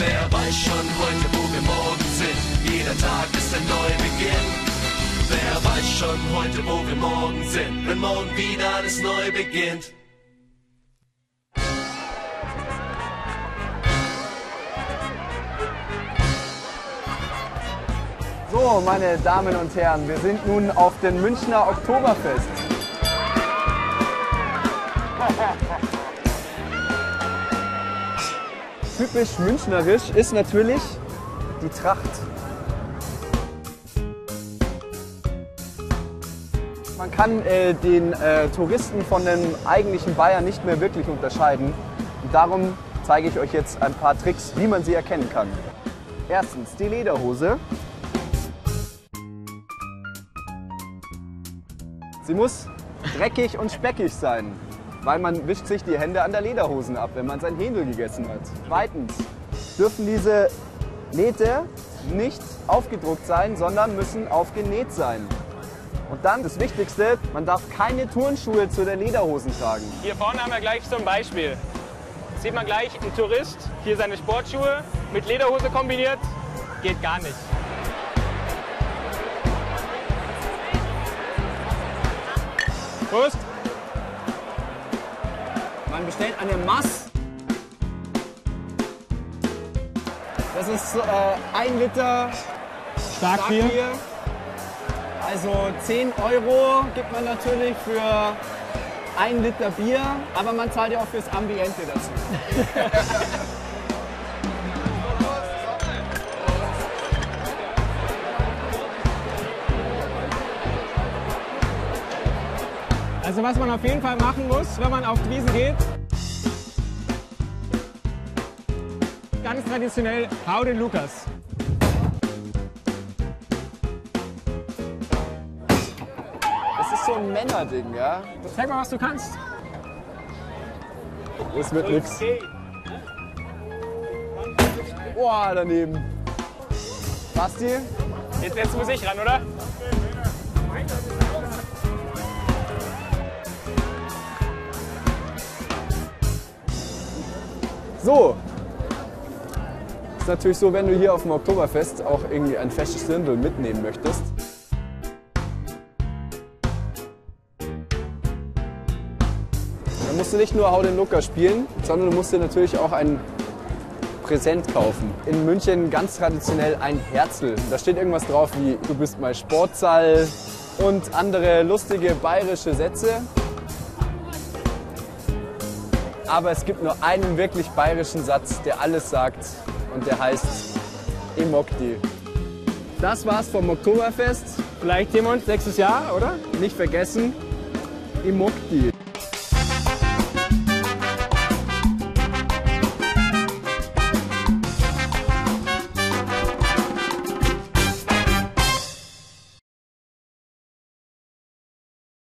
Wer weiß schon heute, wo wir morgen sind? Jeder Tag ist ein Neubeginn. Wer weiß schon heute, wo wir morgen sind? Wenn morgen wieder alles neu beginnt. So, meine Damen und Herren, wir sind nun auf dem Münchner Oktoberfest. Typisch münchnerisch ist natürlich die Tracht. Man kann äh, den äh, Touristen von den eigentlichen Bayern nicht mehr wirklich unterscheiden. Und darum zeige ich euch jetzt ein paar Tricks, wie man sie erkennen kann. Erstens die Lederhose. Sie muss dreckig und speckig sein, weil man wischt sich die Hände an der Lederhosen ab, wenn man sein Händel gegessen hat. Zweitens dürfen diese Nähte nicht aufgedruckt sein, sondern müssen aufgenäht sein. Und dann das Wichtigste, man darf keine Turnschuhe zu den Lederhosen tragen. Hier vorne haben wir gleich ein Beispiel. Sieht man gleich, ein Tourist, hier seine Sportschuhe mit Lederhose kombiniert, geht gar nicht. Prost! Man bestellt eine Mass. Das ist äh, ein Liter Starkbier. Starkbier. Also 10 Euro gibt man natürlich für ein Liter Bier, aber man zahlt ja auch fürs Ambiente dazu. Also was man auf jeden Fall machen muss, wenn man auf die Wiesen geht, ganz traditionell, hau den Lukas. Das ist so ein Männerding, ja? Zeig mal, was du kannst. Das wird nix. Boah, daneben. Basti, Jetzt, jetzt muss ich ran, oder? So. Ist natürlich so, wenn du hier auf dem Oktoberfest auch irgendwie ein festes Dirndl mitnehmen möchtest. Dann musst du nicht nur Hau den Lucker spielen, sondern du musst dir natürlich auch ein Präsent kaufen. In München ganz traditionell ein Herzl. Da steht irgendwas drauf wie du bist mein Sportsaal und andere lustige bayerische Sätze. Aber es gibt nur einen wirklich bayerischen Satz, der alles sagt und der heißt Emokti. Das war's vom Oktoberfest. Vielleicht jemand nächstes Jahr, oder? Nicht vergessen, Emokti.